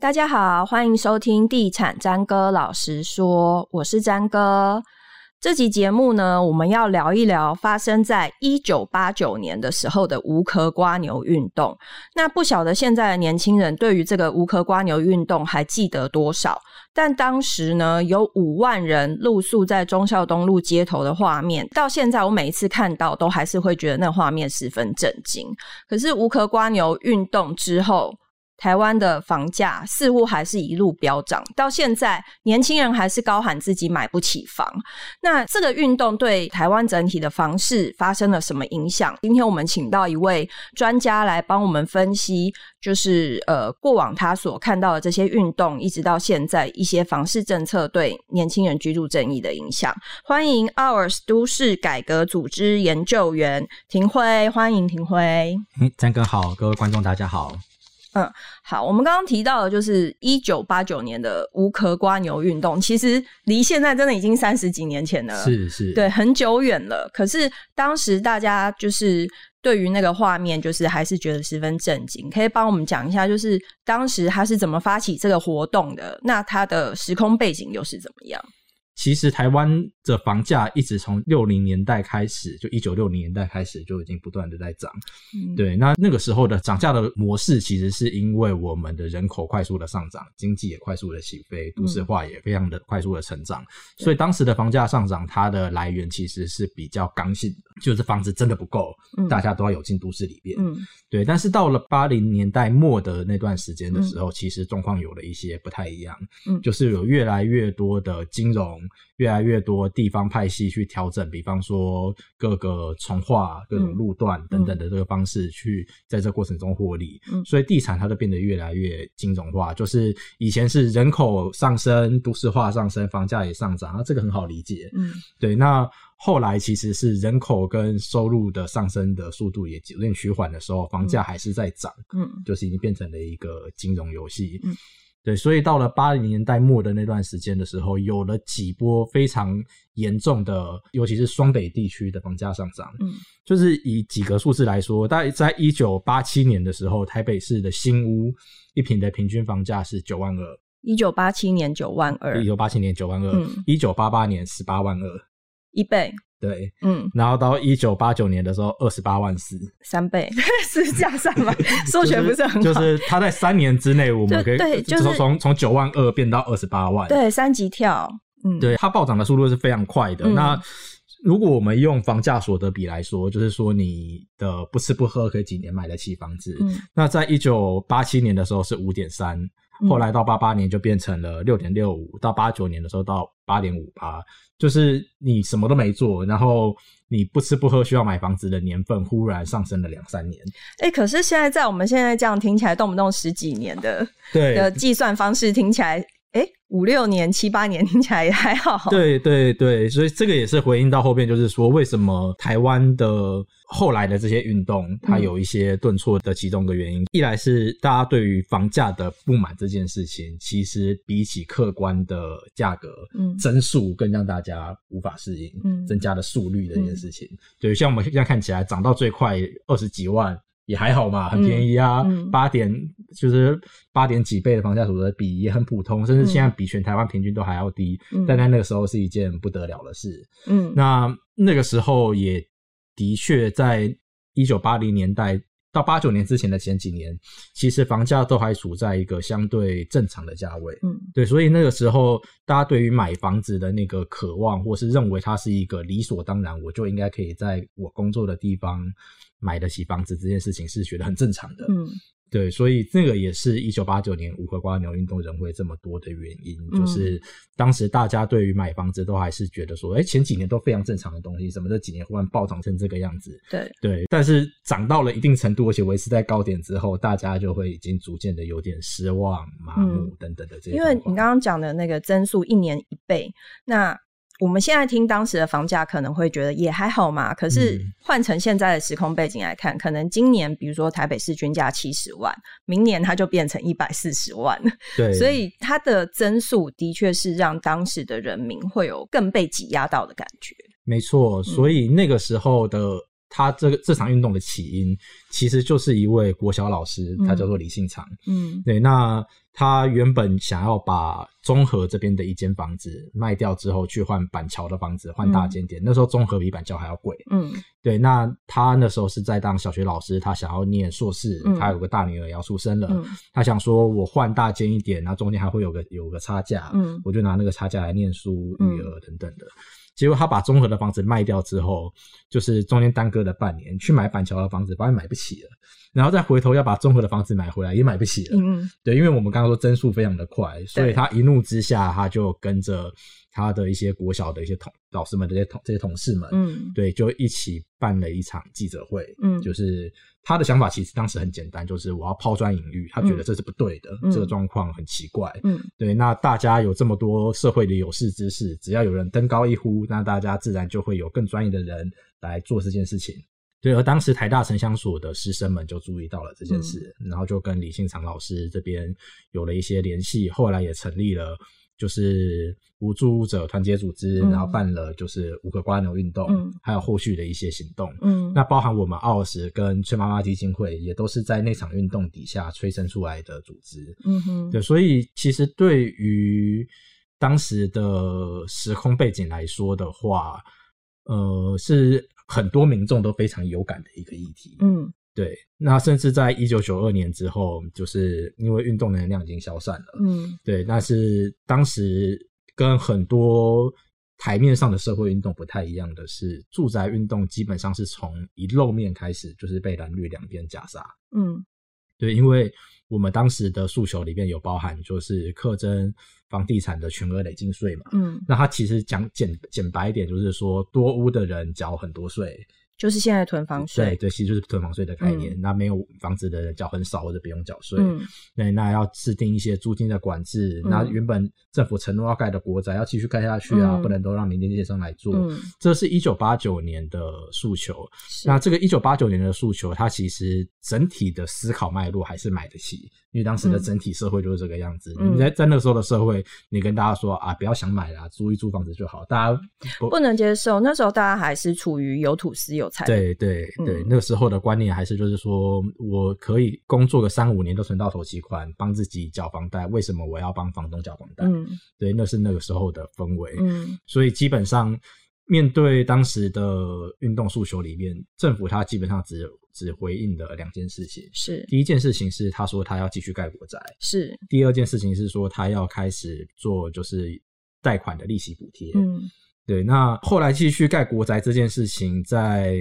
大家好，欢迎收听《地产詹哥老实说》，我是詹哥。这集节目呢，我们要聊一聊发生在一九八九年的时候的无壳蜗牛运动。那不晓得现在的年轻人对于这个无壳蜗牛运动还记得多少？但当时呢，有五万人露宿在忠孝东路街头的画面，到现在我每一次看到，都还是会觉得那画面十分震惊。可是无壳蜗牛运动之后，台湾的房价似乎还是一路飙涨，到现在年轻人还是高喊自己买不起房。那这个运动对台湾整体的房市发生了什么影响？今天我们请到一位专家来帮我们分析，就是呃过往他所看到的这些运动，一直到现在一些房市政策对年轻人居住正义的影响。欢迎 OURS 都市改革组织研究员廷辉，欢迎廷辉。嗯，詹哥好，各位观众大家好。嗯，好，我们刚刚提到的就是一九八九年的无壳瓜牛运动，其实离现在真的已经三十几年前了，是是，对，很久远了。可是当时大家就是对于那个画面，就是还是觉得十分震惊。可以帮我们讲一下，就是当时他是怎么发起这个活动的？那他的时空背景又是怎么样？其实台湾的房价一直从六零年代开始，就一九六零年代开始就已经不断的在涨。嗯，对，那那个时候的涨价的模式，其实是因为我们的人口快速的上涨，经济也快速的起飞，都市化也非常的快速的成长，嗯，所以当时的房价上涨，它的来源其实是比较刚性的，就是房子真的不够，嗯，大家都要有进都市里边。嗯，对。但是到了八零年代末的那段时间的时候，嗯，其实状况有了一些不太一样。嗯，就是有越来越多的金融。越来越多地方派系去调整，比方说各个从化、各种路段等等的这个方式，去在这过程中获利。嗯，所以地产它就变得越来越金融化。就是以前是人口上升、都市化上升，房价也上涨，那这个很好理解。嗯，对。那后来其实是人口跟收入的上升的速度也有点趋缓的时候，房价还是在涨。嗯，就是已经变成了一个金融游戏。嗯。对，所以到了八零年代末的那段时间的时候，有了几波非常严重的，尤其是双北地区的房价上涨。嗯，就是以几个数字来说，大概在一九八七年的时候，台北市的新屋一平的平均房价是九万二。一九八七年九万二。一九八七年九万二。嗯。一九八八年十八万二。一倍。对，嗯，然后到一九八九年的时候，二十八万四，三倍，是加上吗？数学不是很好，就是他在三年之内，我们可以对，就是从从九万二变到二十八万，对，三级跳，嗯，对，它暴涨的速度是非常快的。嗯、那如果我们用房价所得比来说，就是说你的不吃不喝可以几年买得起房子？嗯，那在一九八七年的时候是五点三。后来到八八年就变成了六点六五，到八九年的时候到八点五八，就是你什么都没做，然后你不吃不喝需要买房子的年份忽然上升了两三年。哎、欸，可是现在在我们现在这样听起来，动不动十几年的对的计算方式听起来。哎，五六年、七八年 听起来也还好。对对对，所以这个也是回应到后边，就是说为什么台湾的后来的这些运动，它有一些顿挫的其中的原因。嗯、一来是大家对于房价的不满这件事情，其实比起客观的价格，嗯，增速更让大家无法适应，嗯，增加的速率这件事情。嗯、对，像我们现在看起来涨到最快二十几万。也还好嘛，很便宜啊，八、嗯、点就是八点几倍的房价所得比也很普通，甚至现在比全台湾平均都还要低。嗯、但在那个时候是一件不得了的事。嗯，那那个时候也的确在一九八零年代到八九年之前的前几年，其实房价都还处在一个相对正常的价位。嗯，对，所以那个时候大家对于买房子的那个渴望，或是认为它是一个理所当然，我就应该可以在我工作的地方。买得起房子这件事情是觉得很正常的，嗯，对，所以这个也是一九八九年无壳蜗牛运动人会这么多的原因，嗯，就是当时大家对于买房子都还是觉得说，哎，前几年都非常正常的东西，怎么这几年忽然暴涨成这个样子？对对，但是涨到了一定程度，而且维持在高点之后，大家就会已经逐渐的有点失望、麻木等等的这些。因为你刚刚讲的那个增速一年一倍，那。我们现在听当时的房价，可能会觉得也还好嘛。可是换成现在的时空背景来看，可能今年比如说台北市均价七十万，明年它就变成一百四十万。对，所以它的增速的确是让当时的人民会有更被挤压到的感觉。没错，所以那个时候的。他这个这场运动的起因，其实就是一位国小老师，他叫做李信长。嗯，对，那他原本想要把中和这边的一间房子卖掉之后，去换板桥的房子，换大间点。嗯、那时候中和比板桥还要贵。嗯，对。那他那时候是在当小学老师，他想要念硕士，嗯、他有个大女儿要出生了，嗯、他想说我换大间一点，那中间还会有个有个差价，嗯，我就拿那个差价来念书、育儿等等的。嗯、结果他把中和的房子卖掉之后，就是中间耽搁了半年，去买板桥的房子，发现买不起了。然后再回头要把中和的房子买回来，也买不起了。嗯，对，因为我们刚刚说增速非常的快，所以他一怒之下，他就跟着他的一些国小的一些同老师们这些同这些同事们，嗯，对，就一起办了一场记者会。嗯，就是他的想法其实当时很简单，就是我要抛砖引玉，他觉得这是不对的，嗯、这个状况很奇怪。嗯，对，那大家有这么多社会的有识之士，只要有人登高一呼，那大家自然就会有更专业的人来做这件事情。对，而当时台大城乡所的师生们就注意到了这件事，嗯、然后就跟李信长老师这边有了一些联系，后来也成立了就是无助者团结组织，嗯、然后办了就是五个瓜牛运动，嗯、还有后续的一些行动。嗯，那包含我们奥斯跟崔妈妈基金会也都是在那场运动底下催生出来的组织。嗯哼，对，所以其实对于当时的时空背景来说的话，呃，是。很多民众都非常有感的一个议题，嗯，对。那甚至在一九九二年之后，就是因为运动能量已经消散了，嗯，对。但是当时跟很多台面上的社会运动不太一样的是，住宅运动基本上是从一露面开始，就是被蓝绿两边夹杀，嗯，对，因为。我们当时的诉求里面有包含，就是课征房地产的全额累进税嘛。嗯，那它其实讲简简白一点，就是说多屋的人缴很多税。就是现在囤房税，对对，其实就是囤房税的概念。嗯、那没有房子的人缴很少或者不用缴税。嗯，对，那要制定一些租金的管制。嗯、那原本政府承诺要盖的国宅要继续盖下去啊，嗯、不能都让民间建商来做。嗯，这是一九八九年的诉求。那这个一九八九年的诉求，它其实整体的思考脉络还是买得起，因为当时的整体社会就是这个样子。嗯、你在在那个时候的社会，你跟大家说啊，不要想买啦，租一租房子就好。大家不，不能接受。那时候大家还是处于有土私有对对对，嗯、那个时候的观念还是就是说，我可以工作个三五年都存到头期款，帮自己缴房贷，为什么我要帮房东缴房贷？嗯，对，那是那个时候的氛围。嗯，所以基本上面对当时的运动诉求里面，政府他基本上只只回应的两件事情：是第一件事情是他说他要继续盖国宅；是第二件事情是说他要开始做就是贷款的利息补贴。嗯。对，那后来继续盖国宅这件事情，在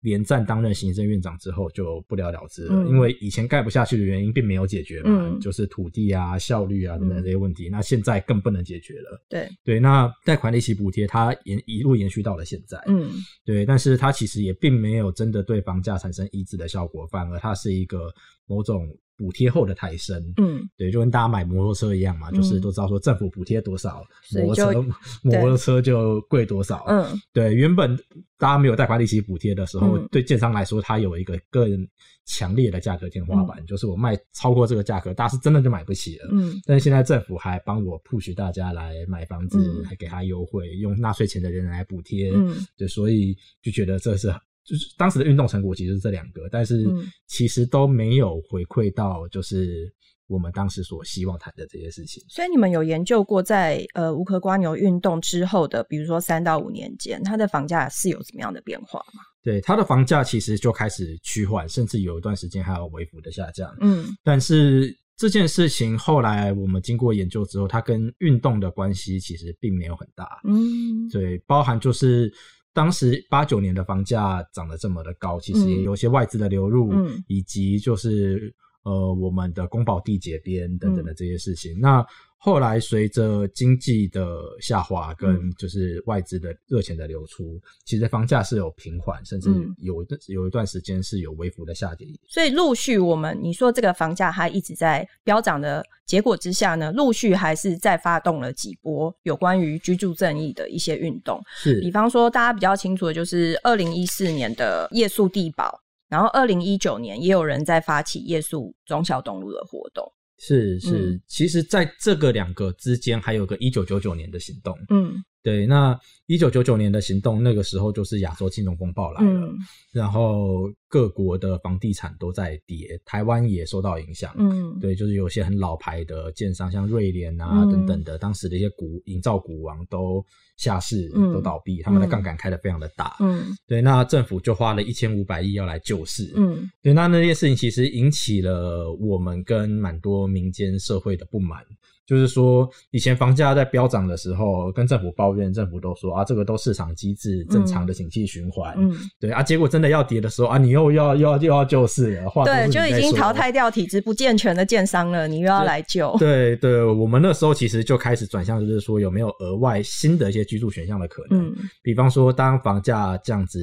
连战担任行政院长之后就不了了之了，嗯、因为以前盖不下去的原因并没有解决嘛，嗯、就是土地啊、效率啊等等这些问题，嗯、那现在更不能解决了。对。对，那贷款利息补贴它延一路延续到了现在，嗯，对，但是它其实也并没有真的对房价产生抑制的效果，反而它是一个某种。补贴后的抬升，嗯，对，就跟大家买摩托车一样嘛，嗯、就是都知道说政府补贴多少，摩托车摩托车就贵多少，嗯，对，原本大家没有贷款利息补贴的时候，嗯、对建商来说，它有一个更强烈的价格天花板，嗯、就是我卖超过这个价格，大家是真的就买不起了，嗯，但是现在政府还帮我 push 大家来买房子，嗯、还给他优惠，用纳税钱的人来补贴，嗯，对，所以就觉得这是。就是当时的运动成果其实是这两个，但是其实都没有回馈到就是我们当时所希望谈的这些事情。所以你们有研究过在呃无壳瓜牛运动之后的，比如说三到五年间，它的房价是有怎么样的变化吗？对，它的房价其实就开始趋缓，甚至有一段时间还有微幅的下降。嗯，但是这件事情后来我们经过研究之后，它跟运动的关系其实并没有很大。嗯，对，包含就是。当时八九年的房价涨得这么的高，其实也有些外资的流入，嗯、以及就是呃我们的公保地解编等等的这些事情。嗯、那后来随着经济的下滑跟就是外资的热钱的流出，嗯、其实房价是有平缓，甚至有一段有一段时间是有微幅的下跌。所以陆续我们你说这个房价它一直在飙涨的结果之下呢，陆续还是再发动了几波有关于居住正义的一些运动。是，比方说大家比较清楚的就是二零一四年的夜宿帝宝，然后二零一九年也有人在发起夜宿中小东路的活动。是是，是嗯、其实在这个两个之间还有个一九九九年的行动，嗯，对，那一九九九年的行动，那个时候就是亚洲金融风暴来了，嗯、然后各国的房地产都在跌，台湾也受到影响。嗯，对，就是有些很老牌的建商，像瑞联啊等等的，嗯、当时的一些股营造股王都下市，嗯、都倒闭，他们的杠杆开得非常的大。嗯，对，那政府就花了一千五百亿要来救市。嗯，对，那那件事情其实引起了我们跟蛮多民间社会的不满。就是说，以前房价在飙涨的时候，跟政府抱怨，政府都说啊，这个都市场机制正常的景气循环。嗯，对啊，结果真的要跌的时候啊，你又要又要又要救市了。对，就已经淘汰掉体质不健全的建商了，你又要来救。对对，我们那时候其实就开始转向，就是说有没有额外新的一些居住选项的可能？嗯，比方说，当房价这样子。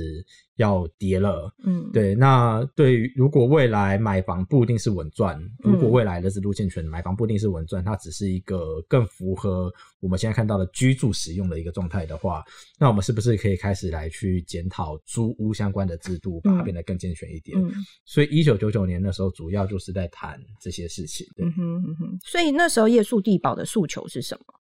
要跌了，嗯，对，那对于如果未来买房不一定是稳赚，嗯、如果未来的制度健全，买房不一定是稳赚，它只是一个更符合我们现在看到的居住使用的一个状态的话，那我们是不是可以开始来去检讨租屋相关的制度，把它变得更健全一点？嗯、所以一九九九年那时候，主要就是在谈这些事情。嗯哼嗯哼，所以那时候夜宿地保的诉求是什么？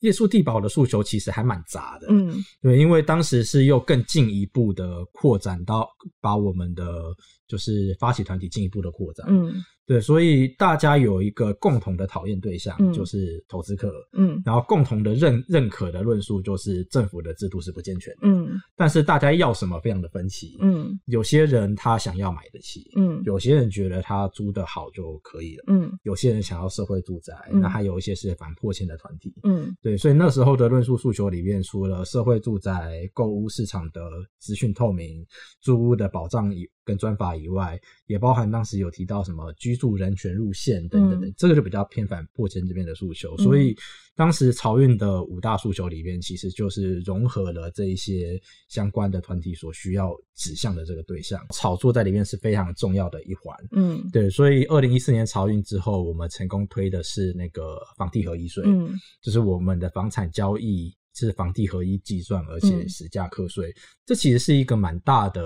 叶树地堡的诉求其实还蛮杂的，嗯，对，因为当时是又更进一步的扩展到把我们的就是发起团体进一步的扩张，嗯。对，所以大家有一个共同的讨厌对象，嗯、就是投资客，嗯，然后共同的认认可的论述就是政府的制度是不健全的，嗯，但是大家要什么非常的分歧，嗯，有些人他想要买得起，嗯，有些人觉得他租的好就可以了，嗯，有些人想要社会住宅，嗯、那还有一些是反破迁的团体，嗯，对，所以那时候的论述诉求里面，除了社会住宅、购屋市场的资讯透明、租屋的保障跟专法以外，也包含当时有提到什么居住人权路线等等等，嗯、这个就比较偏反破迁这边的诉求。嗯、所以当时潮运的五大诉求里边，其实就是融合了这一些相关的团体所需要指向的这个对象，炒作在里面是非常重要的一环。嗯，对，所以二零一四年潮运之后，我们成功推的是那个房地合一税，嗯，就是我们的房产交易。是房地合一计算，而且实价课税，嗯、这其实是一个蛮大的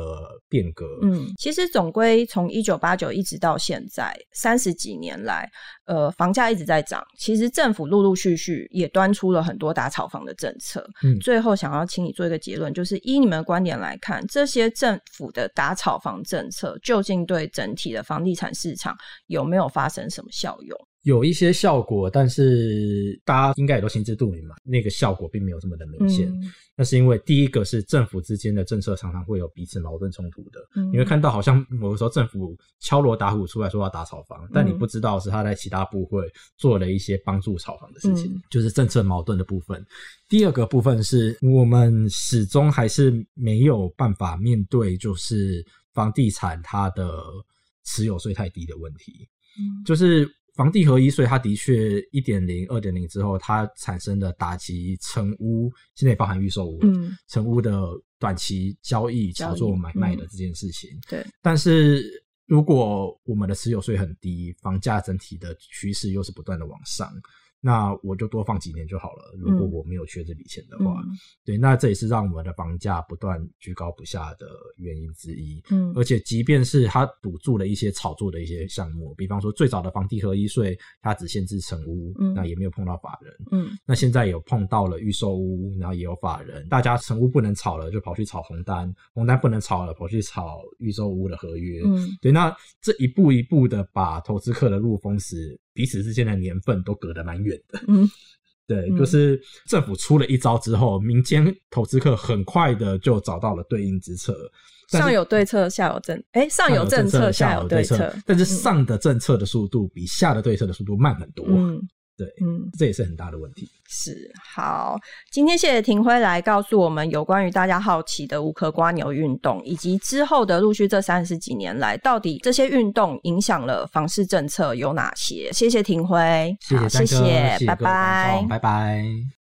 变革。嗯，其实总归从一九八九一直到现在三十几年来，呃，房价一直在涨。其实政府陆陆续续也端出了很多打炒房的政策。嗯，最后想要请你做一个结论，就是依你们的观点来看，这些政府的打炒房政策究竟对整体的房地产市场有没有发生什么效用？有一些效果，但是大家应该也都心知肚明嘛，那个效果并没有这么的明显。嗯、那是因为第一个是政府之间的政策常常会有彼此矛盾冲突的。嗯、你会看到好像某个时候政府敲锣打鼓出来说要打炒房，嗯、但你不知道是他在其他部会做了一些帮助炒房的事情，嗯、就是政策矛盾的部分。第二个部分是我们始终还是没有办法面对，就是房地产它的持有税太低的问题，嗯、就是。房地合一税，它的确一点零、二点零之后，它产生的打击成屋，现在也包含预售屋，嗯，成屋的短期交易、炒作买卖的这件事情，嗯、对。但是如果我们的持有税很低，房价整体的趋势又是不断的往上。那我就多放几年就好了。如果我没有缺这笔钱的话，嗯、对，那这也是让我们的房价不断居高不下的原因之一。嗯，而且即便是他堵住了一些炒作的一些项目，比方说最早的房地合一税，它只限制成屋，嗯、那也没有碰到法人。嗯，那现在有碰到了预售屋，然后也有法人，大家成屋不能炒了，就跑去炒红单，红单不能炒了，跑去炒预售屋的合约。嗯，对，那这一步一步的把投资客的路封死。彼此之间的年份都隔得蛮远的，嗯，对，就是政府出了一招之后，民间投资客很快的就找到了对应之策。上有对策，下有政，哎、欸，上有政策，下有对策，但是上的政策的速度比下的对策的速度慢很多。嗯。对，嗯，这也是很大的问题。是，好，今天谢谢廷辉来告诉我们有关于大家好奇的无壳瓜牛运动，以及之后的陆续这三十几年来，到底这些运动影响了房市政策有哪些？谢谢廷辉，谢谢，谢谢，拜拜，拜拜。